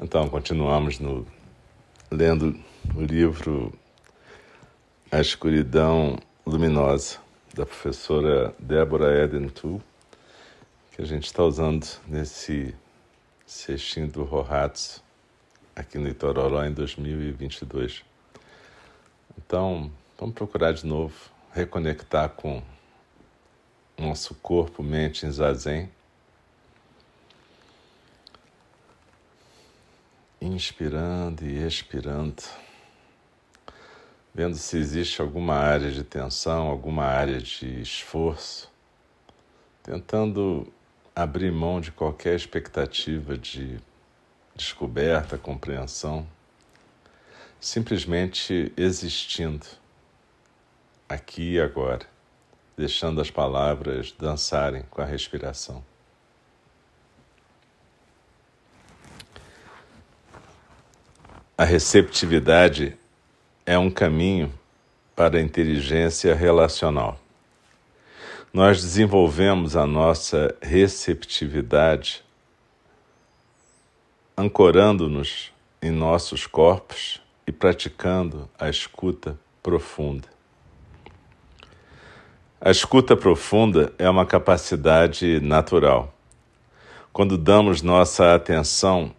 Então, continuamos no, lendo o livro A Escuridão Luminosa, da professora Débora Eden Tu, que a gente está usando nesse cestinho do Rohatsu aqui no Itororó em 2022. Então, vamos procurar de novo reconectar com nosso corpo, mente em zazen inspirando e expirando, vendo se existe alguma área de tensão, alguma área de esforço, tentando abrir mão de qualquer expectativa de descoberta, compreensão, simplesmente existindo aqui e agora, deixando as palavras dançarem com a respiração. A receptividade é um caminho para a inteligência relacional. Nós desenvolvemos a nossa receptividade ancorando-nos em nossos corpos e praticando a escuta profunda. A escuta profunda é uma capacidade natural. Quando damos nossa atenção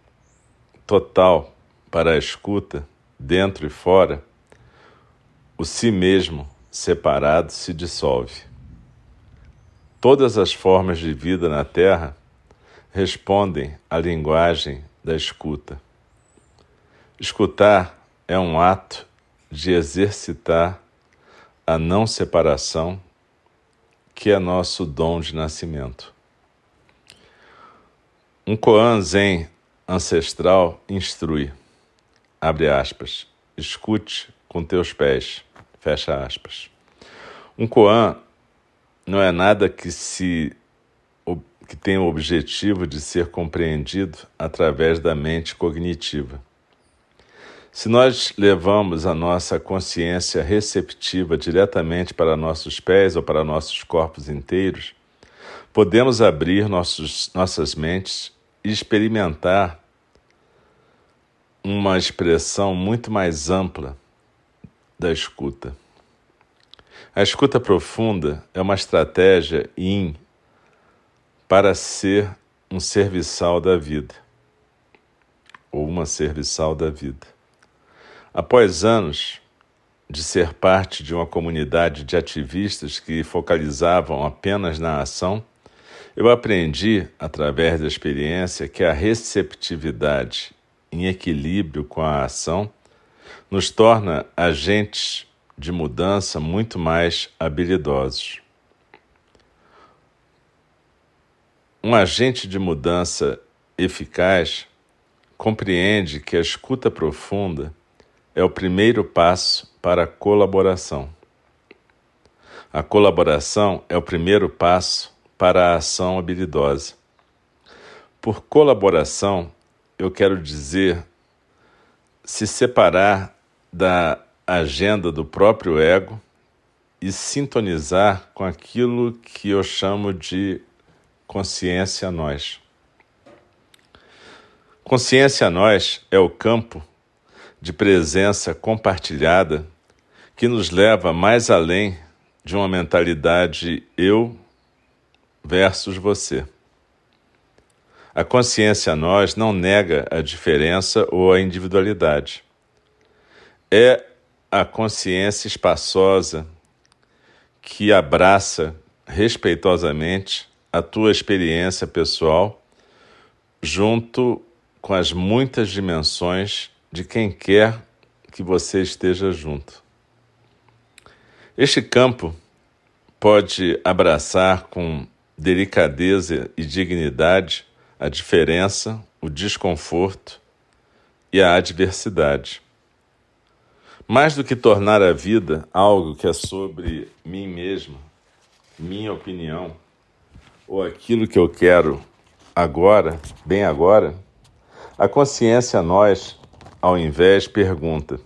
total para a escuta, dentro e fora, o si mesmo separado se dissolve. Todas as formas de vida na Terra respondem à linguagem da escuta. Escutar é um ato de exercitar a não separação, que é nosso dom de nascimento. Um Koan Zen ancestral instrui abre aspas, escute com teus pés, fecha aspas. Um koan não é nada que se que tem o objetivo de ser compreendido através da mente cognitiva. Se nós levamos a nossa consciência receptiva diretamente para nossos pés ou para nossos corpos inteiros, podemos abrir nossos, nossas mentes e experimentar uma expressão muito mais ampla da escuta. A escuta profunda é uma estratégia in para ser um serviçal da vida, ou uma serviçal da vida. Após anos de ser parte de uma comunidade de ativistas que focalizavam apenas na ação, eu aprendi, através da experiência, que a receptividade em equilíbrio com a ação, nos torna agentes de mudança muito mais habilidosos. Um agente de mudança eficaz compreende que a escuta profunda é o primeiro passo para a colaboração. A colaboração é o primeiro passo para a ação habilidosa. Por colaboração, eu quero dizer se separar da agenda do próprio ego e sintonizar com aquilo que eu chamo de consciência nós. Consciência nós é o campo de presença compartilhada que nos leva mais além de uma mentalidade eu versus você. A consciência nós não nega a diferença ou a individualidade. É a consciência espaçosa que abraça respeitosamente a tua experiência pessoal junto com as muitas dimensões de quem quer que você esteja junto. Este campo pode abraçar com delicadeza e dignidade a diferença, o desconforto e a adversidade. Mais do que tornar a vida algo que é sobre mim mesmo, minha opinião, ou aquilo que eu quero agora, bem agora, a consciência a nós, ao invés, pergunta: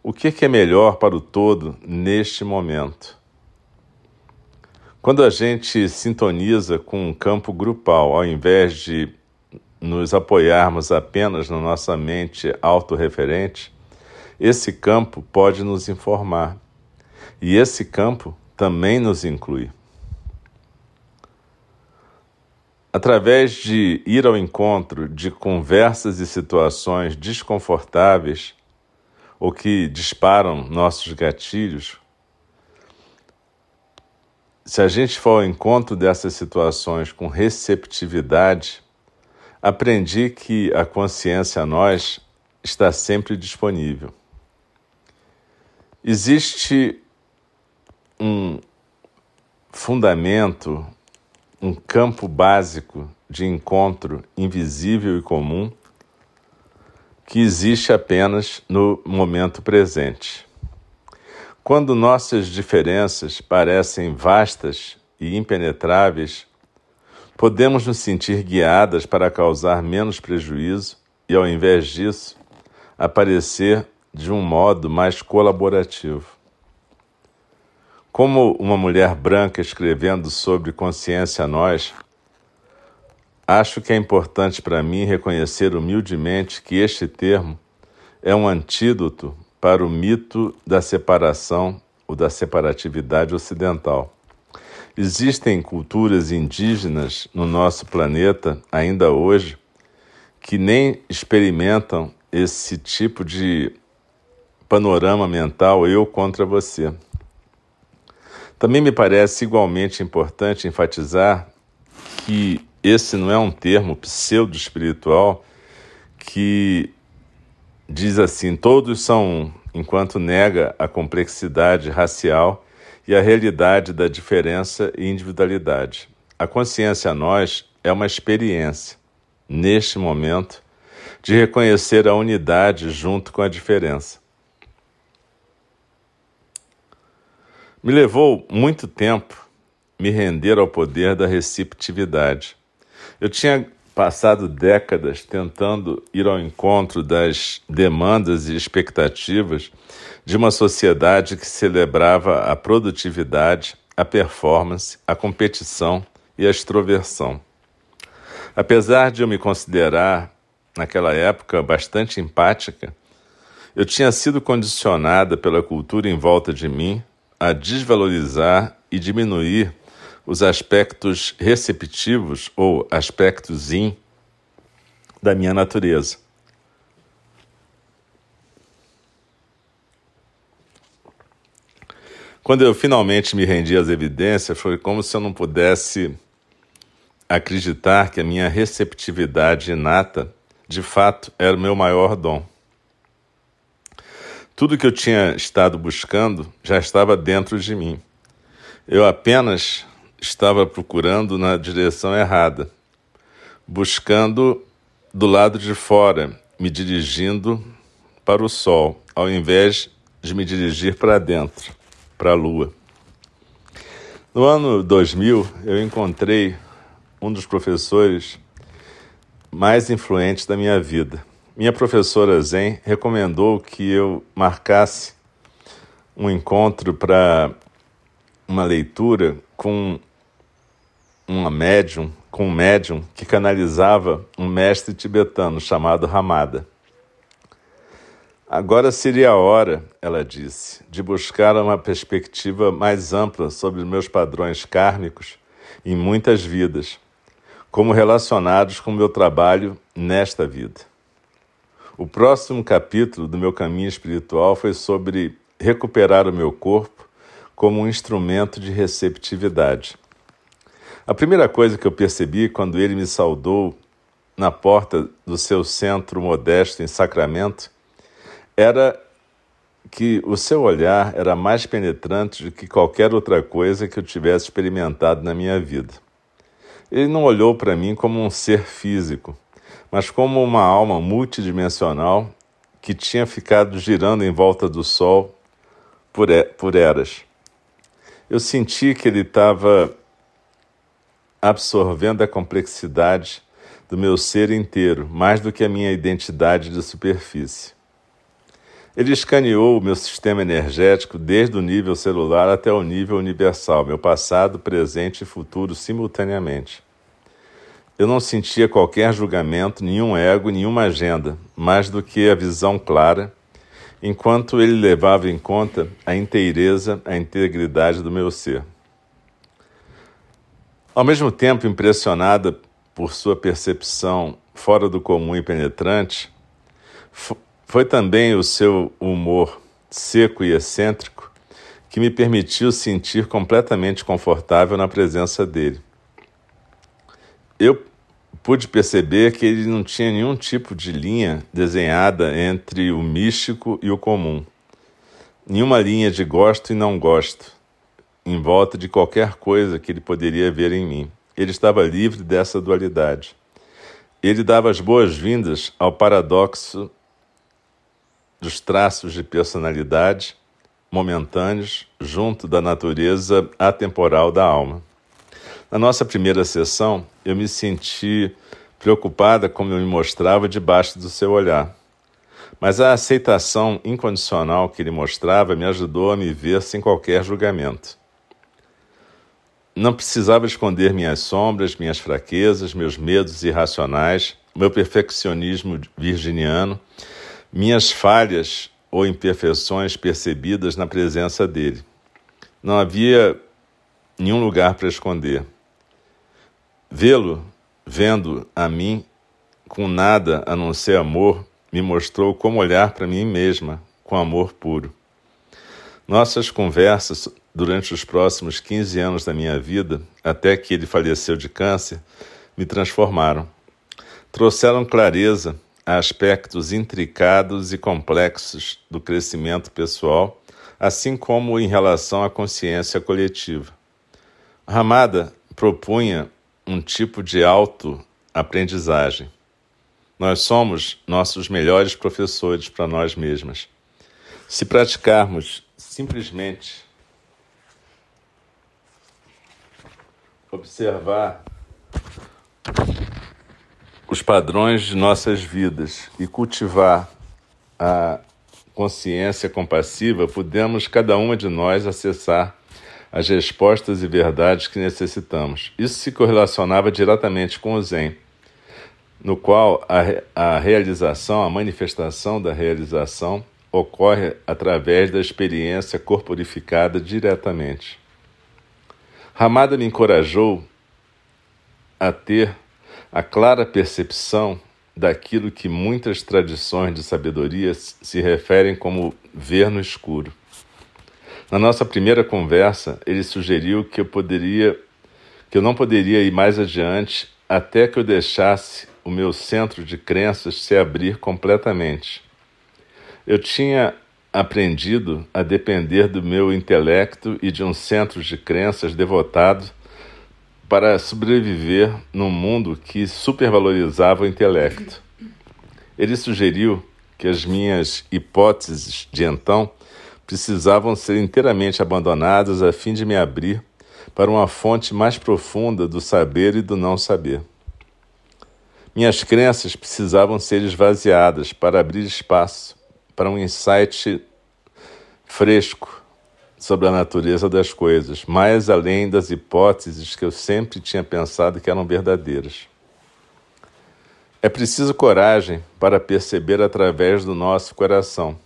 o que é melhor para o todo neste momento? Quando a gente sintoniza com um campo grupal, ao invés de nos apoiarmos apenas na nossa mente autorreferente, esse campo pode nos informar. E esse campo também nos inclui. Através de ir ao encontro de conversas e situações desconfortáveis ou que disparam nossos gatilhos, se a gente for ao encontro dessas situações com receptividade, aprendi que a consciência a nós está sempre disponível. Existe um fundamento, um campo básico de encontro invisível e comum que existe apenas no momento presente. Quando nossas diferenças parecem vastas e impenetráveis, podemos nos sentir guiadas para causar menos prejuízo e, ao invés disso, aparecer de um modo mais colaborativo. Como uma mulher branca escrevendo sobre consciência a nós, acho que é importante para mim reconhecer humildemente que este termo é um antídoto para o mito da separação ou da separatividade ocidental. Existem culturas indígenas no nosso planeta ainda hoje que nem experimentam esse tipo de panorama mental eu contra você. Também me parece igualmente importante enfatizar que esse não é um termo pseudo-espiritual que diz assim: todos são um, enquanto nega a complexidade racial e a realidade da diferença e individualidade. A consciência a nós é uma experiência, neste momento, de reconhecer a unidade junto com a diferença. Me levou muito tempo me render ao poder da receptividade. Eu tinha passado décadas tentando ir ao encontro das demandas e expectativas de uma sociedade que celebrava a produtividade, a performance, a competição e a extroversão. Apesar de eu me considerar, naquela época, bastante empática, eu tinha sido condicionada pela cultura em volta de mim a desvalorizar e diminuir os aspectos receptivos ou aspectos in da minha natureza. Quando eu finalmente me rendi às evidências, foi como se eu não pudesse acreditar que a minha receptividade inata, de fato, era o meu maior dom. Tudo que eu tinha estado buscando já estava dentro de mim. Eu apenas estava procurando na direção errada, buscando do lado de fora, me dirigindo para o sol, ao invés de me dirigir para dentro, para a lua. No ano 2000, eu encontrei um dos professores mais influentes da minha vida. Minha professora Zen recomendou que eu marcasse um encontro para uma leitura com uma médium, com um médium que canalizava um mestre tibetano chamado Ramada. Agora seria a hora, ela disse, de buscar uma perspectiva mais ampla sobre meus padrões kármicos em muitas vidas, como relacionados com meu trabalho nesta vida. O próximo capítulo do meu caminho espiritual foi sobre recuperar o meu corpo como um instrumento de receptividade. A primeira coisa que eu percebi quando ele me saudou na porta do seu centro modesto em Sacramento era que o seu olhar era mais penetrante do que qualquer outra coisa que eu tivesse experimentado na minha vida. Ele não olhou para mim como um ser físico, mas como uma alma multidimensional que tinha ficado girando em volta do Sol por, por eras. Eu senti que ele estava absorvendo a complexidade do meu ser inteiro, mais do que a minha identidade de superfície. Ele escaneou o meu sistema energético desde o nível celular até o nível universal, meu passado, presente e futuro simultaneamente. Eu não sentia qualquer julgamento, nenhum ego, nenhuma agenda, mais do que a visão clara, enquanto ele levava em conta a inteireza, a integridade do meu ser. Ao mesmo tempo impressionada por sua percepção fora do comum e penetrante, foi também o seu humor seco e excêntrico que me permitiu sentir completamente confortável na presença dele. Eu pude perceber que ele não tinha nenhum tipo de linha desenhada entre o místico e o comum. Nenhuma linha de gosto e não gosto, em volta de qualquer coisa que ele poderia ver em mim. Ele estava livre dessa dualidade. Ele dava as boas-vindas ao paradoxo dos traços de personalidade momentâneos junto da natureza atemporal da alma. Na nossa primeira sessão, eu me senti preocupada como eu me mostrava debaixo do seu olhar. Mas a aceitação incondicional que ele mostrava me ajudou a me ver sem qualquer julgamento. Não precisava esconder minhas sombras, minhas fraquezas, meus medos irracionais, meu perfeccionismo virginiano minhas falhas ou imperfeições percebidas na presença dele. Não havia nenhum lugar para esconder. Vê-lo, vendo a mim, com nada a não ser amor, me mostrou como olhar para mim mesma com amor puro. Nossas conversas durante os próximos 15 anos da minha vida, até que ele faleceu de câncer, me transformaram. Trouxeram clareza aspectos intricados e complexos do crescimento pessoal, assim como em relação à consciência coletiva. Ramada propunha um tipo de autoaprendizagem. Nós somos nossos melhores professores para nós mesmas. Se praticarmos simplesmente observar os padrões de nossas vidas e cultivar a consciência compassiva, podemos cada uma de nós acessar as respostas e verdades que necessitamos. Isso se correlacionava diretamente com o Zen, no qual a, a realização, a manifestação da realização, ocorre através da experiência corporificada diretamente. Ramada me encorajou a ter a clara percepção daquilo que muitas tradições de sabedoria se referem como ver no escuro. Na nossa primeira conversa, ele sugeriu que eu poderia que eu não poderia ir mais adiante até que eu deixasse o meu centro de crenças se abrir completamente. Eu tinha aprendido a depender do meu intelecto e de um centro de crenças devotado para sobreviver num mundo que supervalorizava o intelecto. Ele sugeriu que as minhas hipóteses de então precisavam ser inteiramente abandonadas a fim de me abrir para uma fonte mais profunda do saber e do não saber. Minhas crenças precisavam ser esvaziadas para abrir espaço para um insight fresco sobre a natureza das coisas, mais além das hipóteses que eu sempre tinha pensado que eram verdadeiras. É preciso coragem para perceber através do nosso coração,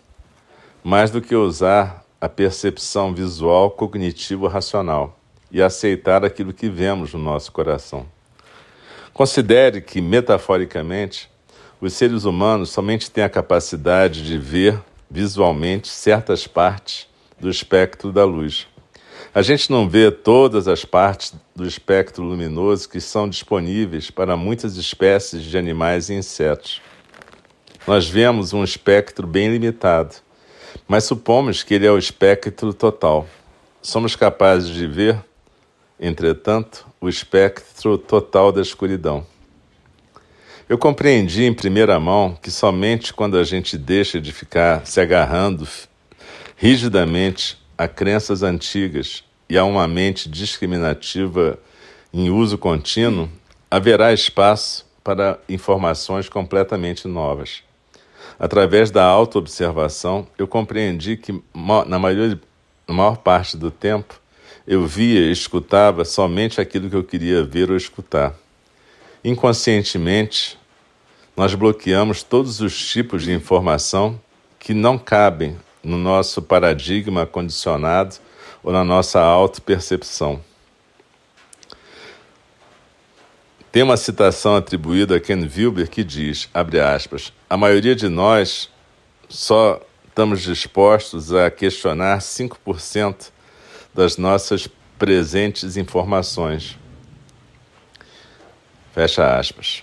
mais do que usar a percepção visual cognitivo-racional e aceitar aquilo que vemos no nosso coração. Considere que, metaforicamente, os seres humanos somente têm a capacidade de ver visualmente certas partes do espectro da luz. A gente não vê todas as partes do espectro luminoso que são disponíveis para muitas espécies de animais e insetos. Nós vemos um espectro bem limitado, mas supomos que ele é o espectro total. Somos capazes de ver, entretanto, o espectro total da escuridão. Eu compreendi em primeira mão que somente quando a gente deixa de ficar se agarrando rigidamente a crenças antigas e a uma mente discriminativa em uso contínuo, haverá espaço para informações completamente novas. Através da autoobservação, eu compreendi que, na, na maior parte do tempo, eu via e escutava somente aquilo que eu queria ver ou escutar. Inconscientemente, nós bloqueamos todos os tipos de informação que não cabem no nosso paradigma condicionado ou na nossa autopercepção. Tem uma citação atribuída a Ken Wilber que diz, abre aspas, a maioria de nós só estamos dispostos a questionar 5% das nossas presentes informações. Fecha aspas.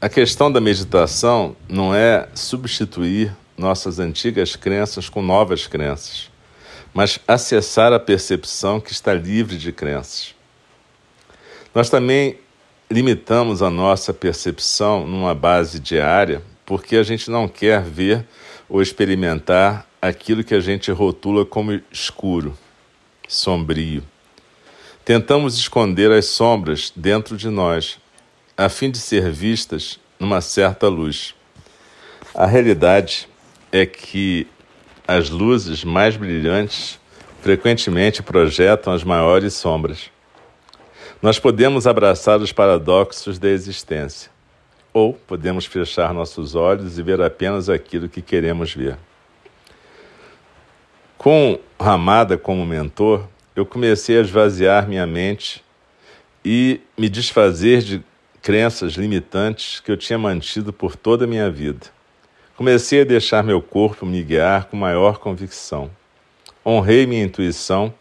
A questão da meditação não é substituir nossas antigas crenças com novas crenças, mas acessar a percepção que está livre de crenças. Nós também limitamos a nossa percepção numa base diária porque a gente não quer ver ou experimentar aquilo que a gente rotula como escuro sombrio. Tentamos esconder as sombras dentro de nós, a fim de ser vistas numa certa luz. A realidade é que as luzes mais brilhantes frequentemente projetam as maiores sombras. Nós podemos abraçar os paradoxos da existência, ou podemos fechar nossos olhos e ver apenas aquilo que queremos ver. Com Ramada como mentor, eu comecei a esvaziar minha mente e me desfazer de crenças limitantes que eu tinha mantido por toda a minha vida. Comecei a deixar meu corpo me guiar com maior convicção. Honrei minha intuição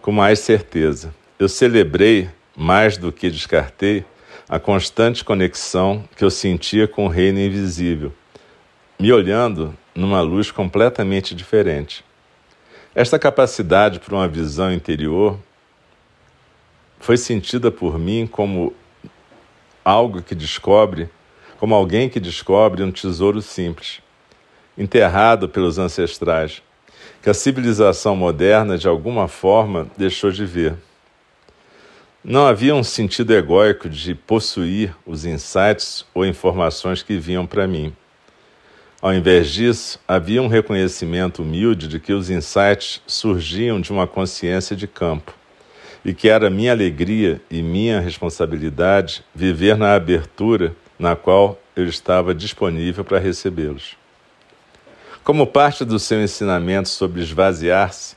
com mais certeza. Eu celebrei, mais do que descartei, a constante conexão que eu sentia com o reino invisível, me olhando numa luz completamente diferente. Esta capacidade para uma visão interior foi sentida por mim como algo que descobre, como alguém que descobre um tesouro simples, enterrado pelos ancestrais, que a civilização moderna de alguma forma deixou de ver. Não havia um sentido egóico de possuir os insights ou informações que vinham para mim. Ao invés disso, havia um reconhecimento humilde de que os insights surgiam de uma consciência de campo e que era minha alegria e minha responsabilidade viver na abertura na qual eu estava disponível para recebê-los. Como parte do seu ensinamento sobre esvaziar-se,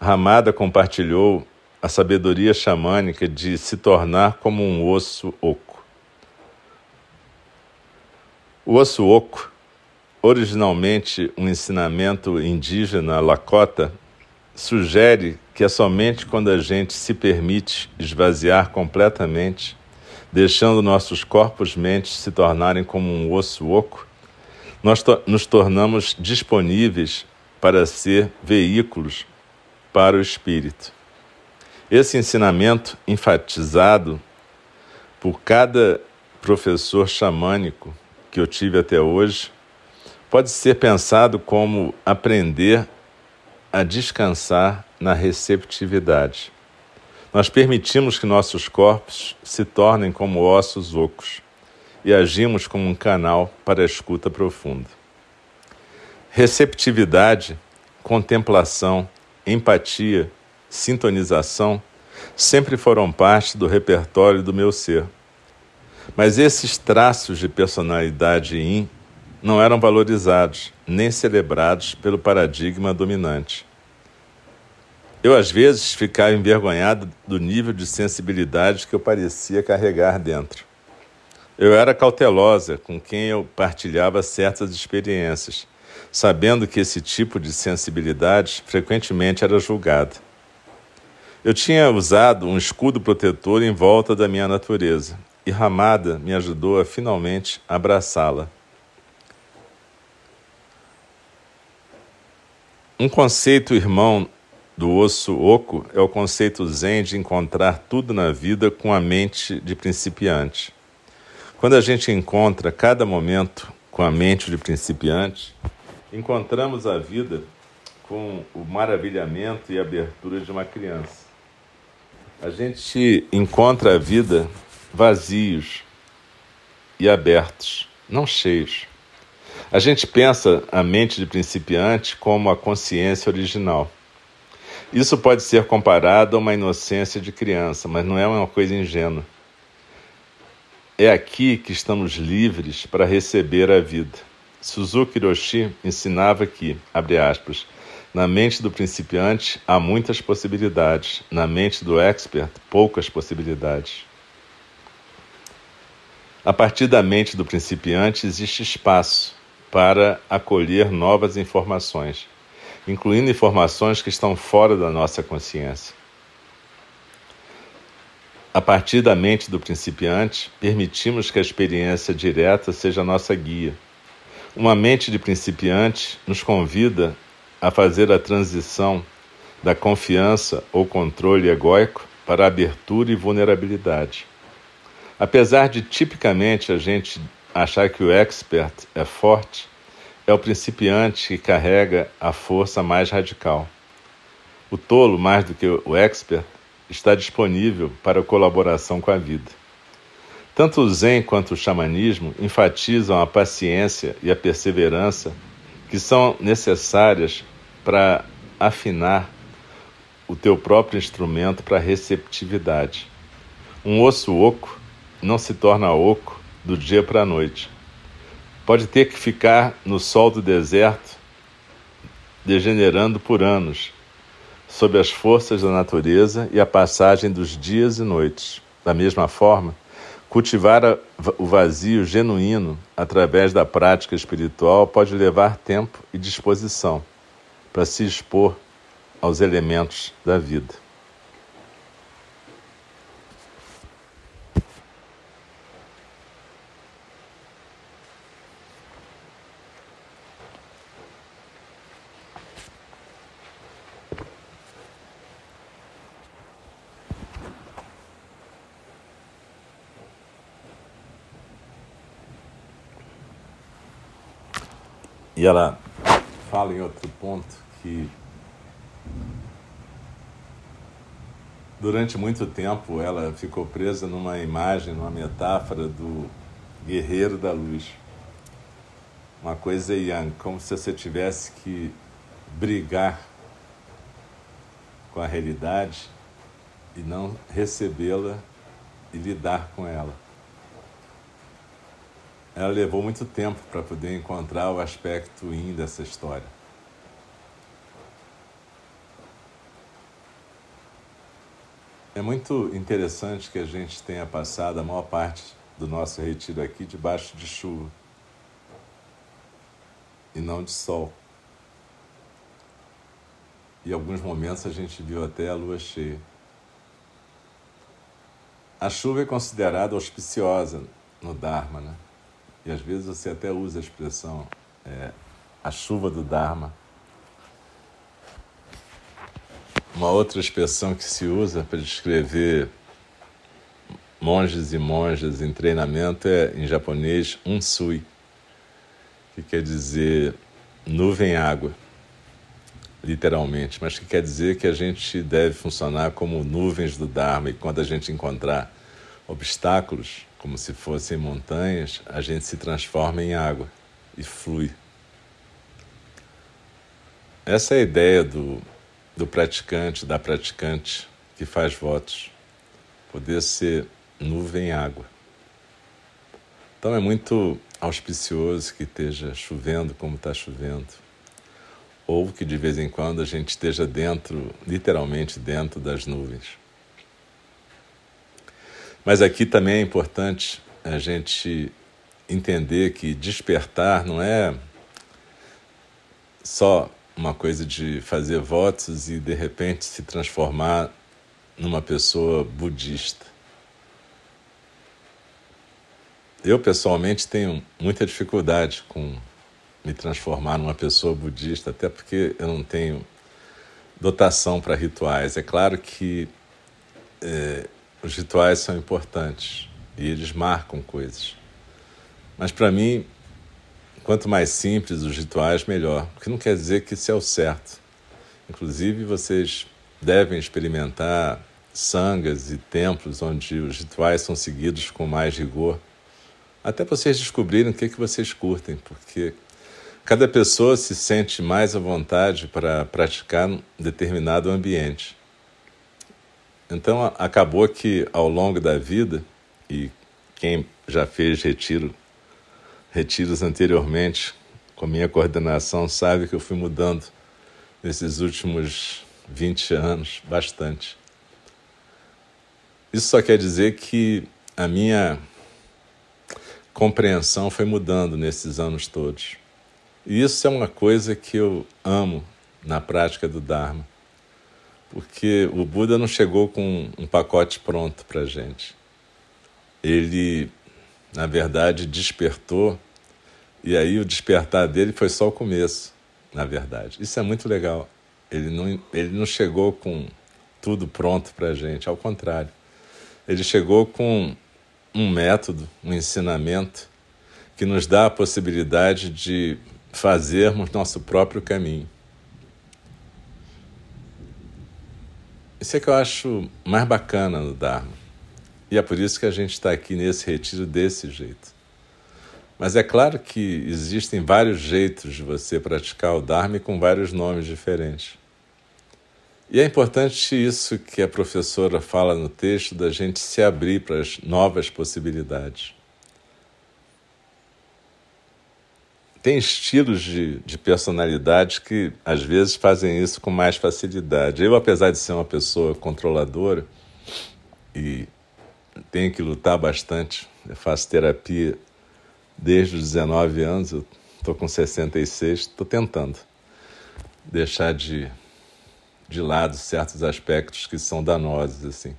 Ramada compartilhou a sabedoria xamânica de se tornar como um osso oco. O osso oco originalmente um ensinamento indígena Lakota, sugere que é somente quando a gente se permite esvaziar completamente, deixando nossos corpos-mentes se tornarem como um osso oco, nós to nos tornamos disponíveis para ser veículos para o espírito. Esse ensinamento, enfatizado por cada professor xamânico que eu tive até hoje, pode ser pensado como aprender a descansar na receptividade. Nós permitimos que nossos corpos se tornem como ossos ocos e agimos como um canal para a escuta profunda. Receptividade, contemplação, empatia, sintonização sempre foram parte do repertório do meu ser. Mas esses traços de personalidade in não eram valorizados nem celebrados pelo paradigma dominante. Eu, às vezes, ficava envergonhado do nível de sensibilidade que eu parecia carregar dentro. Eu era cautelosa com quem eu partilhava certas experiências, sabendo que esse tipo de sensibilidade frequentemente era julgada. Eu tinha usado um escudo protetor em volta da minha natureza, e Ramada me ajudou a finalmente abraçá-la. Um conceito irmão do osso oco é o conceito zen de encontrar tudo na vida com a mente de principiante. Quando a gente encontra cada momento com a mente de principiante, encontramos a vida com o maravilhamento e abertura de uma criança. A gente encontra a vida vazios e abertos, não cheios. A gente pensa a mente de principiante como a consciência original. Isso pode ser comparado a uma inocência de criança, mas não é uma coisa ingênua. É aqui que estamos livres para receber a vida. Suzuki Hiroshi ensinava que, abre aspas, na mente do principiante há muitas possibilidades, na mente do expert, poucas possibilidades. A partir da mente do principiante existe espaço para acolher novas informações, incluindo informações que estão fora da nossa consciência. A partir da mente do principiante, permitimos que a experiência direta seja nossa guia. Uma mente de principiante nos convida a fazer a transição da confiança ou controle egóico para abertura e vulnerabilidade. Apesar de tipicamente a gente achar que o expert é forte, é o principiante que carrega a força mais radical. O tolo, mais do que o expert, está disponível para colaboração com a vida. Tanto o Zen quanto o xamanismo enfatizam a paciência e a perseverança que são necessárias para afinar o teu próprio instrumento para receptividade. Um osso oco não se torna oco do dia para a noite. Pode ter que ficar no sol do deserto, degenerando por anos, sob as forças da natureza e a passagem dos dias e noites. Da mesma forma, cultivar o vazio genuíno através da prática espiritual pode levar tempo e disposição para se expor aos elementos da vida. E ela fala em outro ponto que durante muito tempo ela ficou presa numa imagem, numa metáfora do guerreiro da luz. Uma coisa yang, como se você tivesse que brigar com a realidade e não recebê-la e lidar com ela ela levou muito tempo para poder encontrar o aspecto in dessa história. É muito interessante que a gente tenha passado a maior parte do nosso retiro aqui debaixo de chuva e não de sol. E alguns momentos a gente viu até a lua cheia. A chuva é considerada auspiciosa no Dharma, né? E às vezes você até usa a expressão é, a chuva do Dharma. Uma outra expressão que se usa para descrever monges e monjas em treinamento é, em japonês, unsui, que quer dizer nuvem-água. literalmente, mas que quer dizer que a gente deve funcionar como nuvens do Dharma e quando a gente encontrar obstáculos, como se fossem montanhas, a gente se transforma em água e flui. Essa é a ideia do, do praticante, da praticante que faz votos. Poder ser nuvem água. Então é muito auspicioso que esteja chovendo como está chovendo. Ou que de vez em quando a gente esteja dentro, literalmente dentro das nuvens. Mas aqui também é importante a gente entender que despertar não é só uma coisa de fazer votos e de repente se transformar numa pessoa budista. Eu pessoalmente tenho muita dificuldade com me transformar numa pessoa budista, até porque eu não tenho dotação para rituais. É claro que é, os rituais são importantes e eles marcam coisas. Mas para mim, Quanto mais simples os rituais, melhor, porque não quer dizer que isso é o certo. Inclusive, vocês devem experimentar sangas e templos onde os rituais são seguidos com mais rigor, até vocês descobrirem o que, que vocês curtem, porque cada pessoa se sente mais à vontade para praticar um determinado ambiente. Então, acabou que ao longo da vida, e quem já fez retiro retiros anteriormente, com minha coordenação, sabe que eu fui mudando nesses últimos 20 anos bastante. Isso só quer dizer que a minha compreensão foi mudando nesses anos todos. E isso é uma coisa que eu amo na prática do Dharma, porque o Buda não chegou com um pacote pronto para gente. Ele, na verdade, despertou e aí o despertar dele foi só o começo, na verdade. Isso é muito legal. Ele não, ele não chegou com tudo pronto para a gente, ao contrário. Ele chegou com um método, um ensinamento que nos dá a possibilidade de fazermos nosso próprio caminho. Isso é que eu acho mais bacana no Dharma. E é por isso que a gente está aqui nesse retiro desse jeito. Mas é claro que existem vários jeitos de você praticar o Dharma com vários nomes diferentes. E é importante isso que a professora fala no texto, da gente se abrir para as novas possibilidades. Tem estilos de, de personalidade que às vezes fazem isso com mais facilidade. Eu, apesar de ser uma pessoa controladora e tenho que lutar bastante, eu faço terapia desde os 19 anos, eu estou com 66, estou tentando deixar de, de lado certos aspectos que são danosos, assim.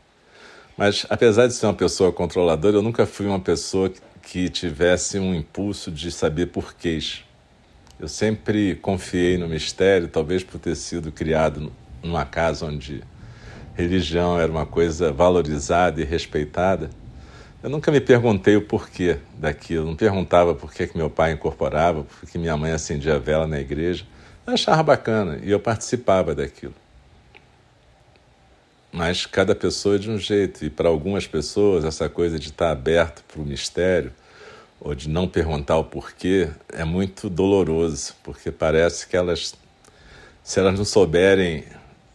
Mas, apesar de ser uma pessoa controladora, eu nunca fui uma pessoa que tivesse um impulso de saber porquês. Eu sempre confiei no mistério, talvez por ter sido criado numa casa onde religião era uma coisa valorizada e respeitada. Eu nunca me perguntei o porquê daquilo, não perguntava por que, meu pai incorporava, por que minha mãe acendia a vela na igreja. Eu achava bacana e eu participava daquilo. Mas cada pessoa é de um jeito, e para algumas pessoas essa coisa de estar aberto para o mistério ou de não perguntar o porquê é muito doloroso, porque parece que elas, se elas não souberem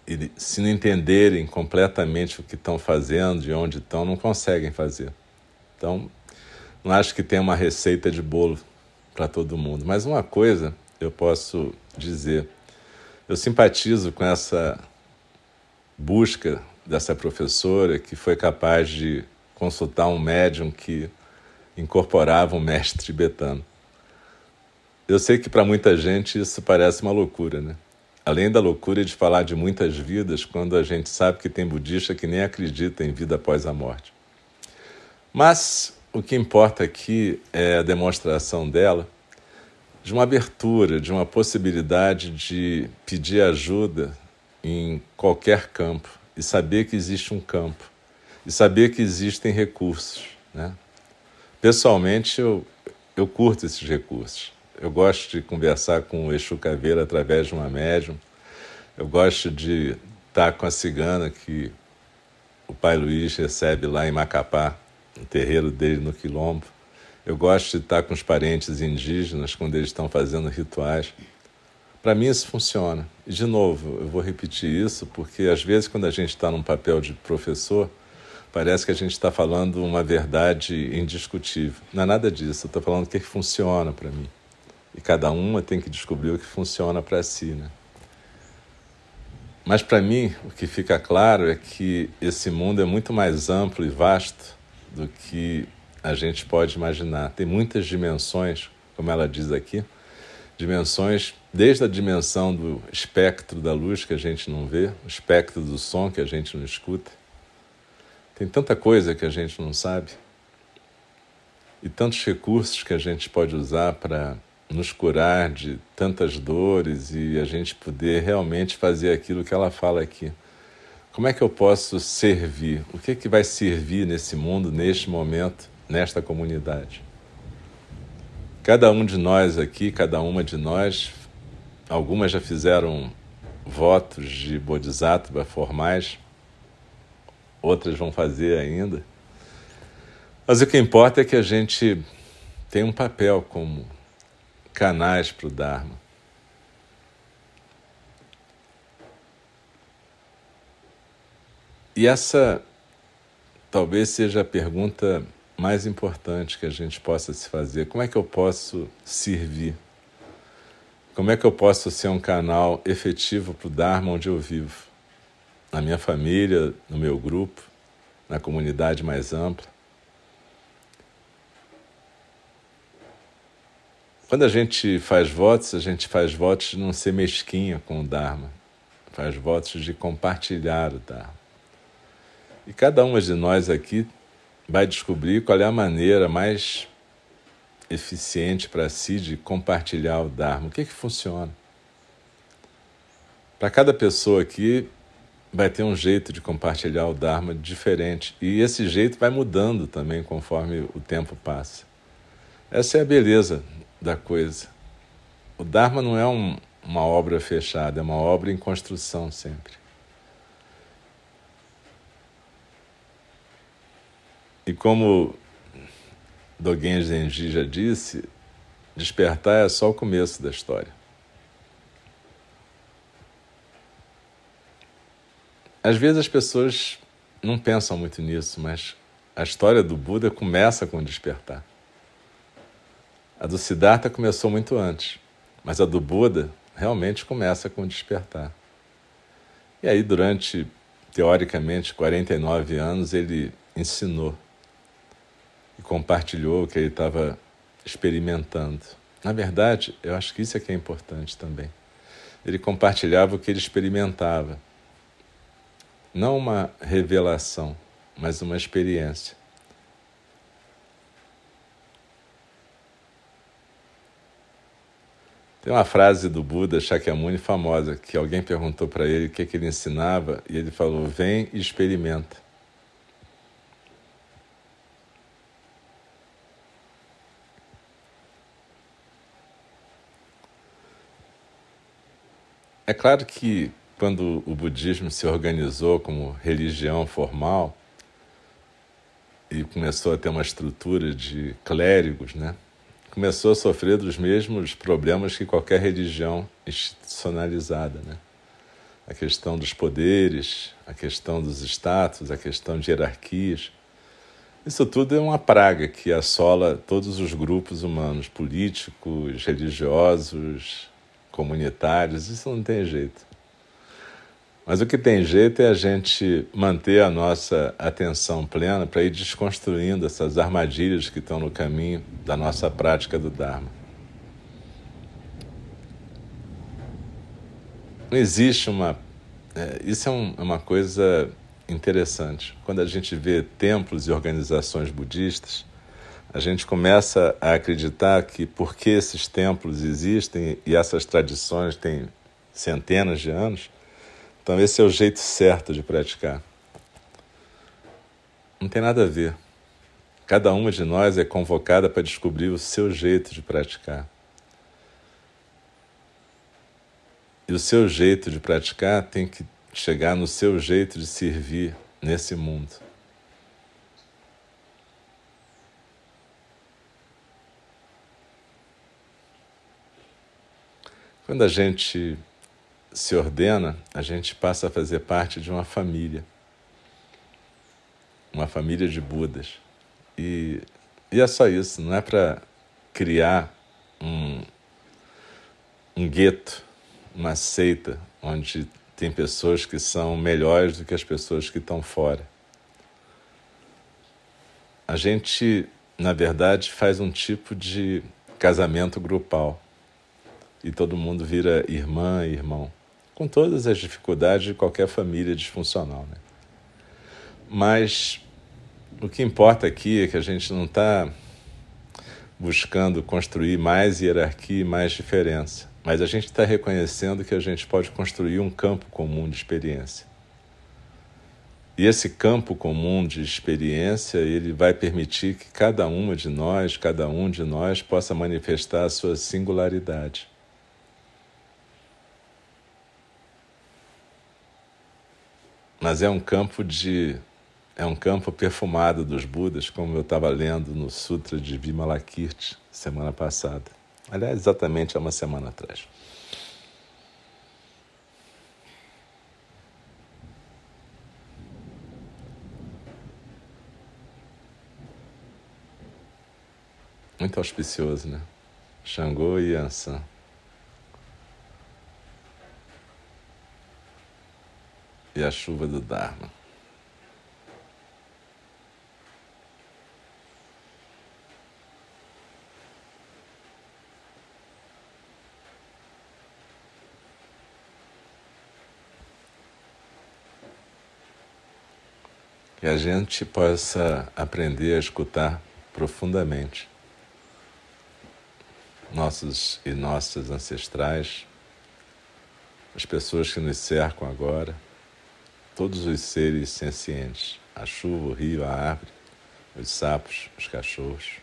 e se não entenderem completamente o que estão fazendo, de onde estão, não conseguem fazer. Então, não acho que tenha uma receita de bolo para todo mundo. Mas uma coisa eu posso dizer: eu simpatizo com essa busca dessa professora que foi capaz de consultar um médium que incorporava um mestre tibetano. Eu sei que para muita gente isso parece uma loucura, né? Além da loucura de falar de muitas vidas, quando a gente sabe que tem budista que nem acredita em vida após a morte. Mas o que importa aqui é a demonstração dela de uma abertura, de uma possibilidade de pedir ajuda em qualquer campo e saber que existe um campo e saber que existem recursos. Né? Pessoalmente, eu, eu curto esses recursos. Eu gosto de conversar com o Exu Caveira através de uma médium. Eu gosto de estar com a cigana que o pai Luiz recebe lá em Macapá, no terreiro dele no Quilombo. Eu gosto de estar com os parentes indígenas quando eles estão fazendo rituais. Para mim isso funciona. E de novo, eu vou repetir isso porque às vezes quando a gente está num papel de professor, parece que a gente está falando uma verdade indiscutível. Não é nada disso. Eu estou falando o que, que funciona para mim. E cada uma tem que descobrir o que funciona para si, né? Mas para mim, o que fica claro é que esse mundo é muito mais amplo e vasto do que a gente pode imaginar. Tem muitas dimensões, como ela diz aqui, dimensões desde a dimensão do espectro da luz que a gente não vê, o espectro do som que a gente não escuta. Tem tanta coisa que a gente não sabe e tantos recursos que a gente pode usar para nos curar de tantas dores e a gente poder realmente fazer aquilo que ela fala aqui. Como é que eu posso servir? O que, é que vai servir nesse mundo, neste momento, nesta comunidade? Cada um de nós aqui, cada uma de nós, algumas já fizeram votos de Bodhisattva formais, outras vão fazer ainda. Mas o que importa é que a gente tem um papel como canais para o Dharma. E essa talvez seja a pergunta mais importante que a gente possa se fazer: como é que eu posso servir? Como é que eu posso ser um canal efetivo para o Dharma onde eu vivo? Na minha família, no meu grupo, na comunidade mais ampla? Quando a gente faz votos, a gente faz votos de não ser mesquinha com o Dharma, faz votos de compartilhar o Dharma. E cada uma de nós aqui vai descobrir qual é a maneira mais eficiente para si de compartilhar o Dharma. O que, é que funciona? Para cada pessoa aqui vai ter um jeito de compartilhar o Dharma diferente. E esse jeito vai mudando também conforme o tempo passa. Essa é a beleza da coisa. O Dharma não é um, uma obra fechada, é uma obra em construção sempre. E como Dogen Zenji já disse, despertar é só o começo da história. Às vezes as pessoas não pensam muito nisso, mas a história do Buda começa com o despertar. A do Siddhartha começou muito antes, mas a do Buda realmente começa com o despertar. E aí, durante, teoricamente, 49 anos, ele ensinou e compartilhou o que ele estava experimentando. Na verdade, eu acho que isso é que é importante também. Ele compartilhava o que ele experimentava. Não uma revelação, mas uma experiência. Tem uma frase do Buda Shakyamuni famosa que alguém perguntou para ele o que, que ele ensinava e ele falou: Vem e experimenta. É claro que quando o budismo se organizou como religião formal e começou a ter uma estrutura de clérigos, né? começou a sofrer dos mesmos problemas que qualquer religião institucionalizada, né? A questão dos poderes, a questão dos status, a questão de hierarquias. Isso tudo é uma praga que assola todos os grupos humanos, políticos, religiosos, comunitários. Isso não tem jeito. Mas o que tem jeito é a gente manter a nossa atenção plena para ir desconstruindo essas armadilhas que estão no caminho da nossa prática do Dharma. Não existe uma. É, isso é um, é uma coisa interessante. Quando a gente vê templos e organizações budistas, a gente começa a acreditar que porque esses templos existem e essas tradições têm centenas de anos então, esse é o jeito certo de praticar. Não tem nada a ver. Cada uma de nós é convocada para descobrir o seu jeito de praticar. E o seu jeito de praticar tem que chegar no seu jeito de servir nesse mundo. Quando a gente se ordena, a gente passa a fazer parte de uma família, uma família de Budas. E, e é só isso, não é para criar um, um gueto, uma seita, onde tem pessoas que são melhores do que as pessoas que estão fora. A gente, na verdade, faz um tipo de casamento grupal e todo mundo vira irmã e irmão, com todas as dificuldades de qualquer família disfuncional. Né? Mas o que importa aqui é que a gente não está buscando construir mais hierarquia e mais diferença, mas a gente está reconhecendo que a gente pode construir um campo comum de experiência. E esse campo comum de experiência, ele vai permitir que cada uma de nós, cada um de nós possa manifestar a sua singularidade. Mas é um campo de é um campo perfumado dos Budas, como eu estava lendo no Sutra de Vimalakirti semana passada. Aliás, exatamente há uma semana atrás. Muito auspicioso, né? Xangô e Ansan. E a chuva do Dharma. Que a gente possa aprender a escutar profundamente nossos e nossas ancestrais, as pessoas que nos cercam agora todos os seres sencientes, a chuva, o rio, a árvore, os sapos, os cachorros.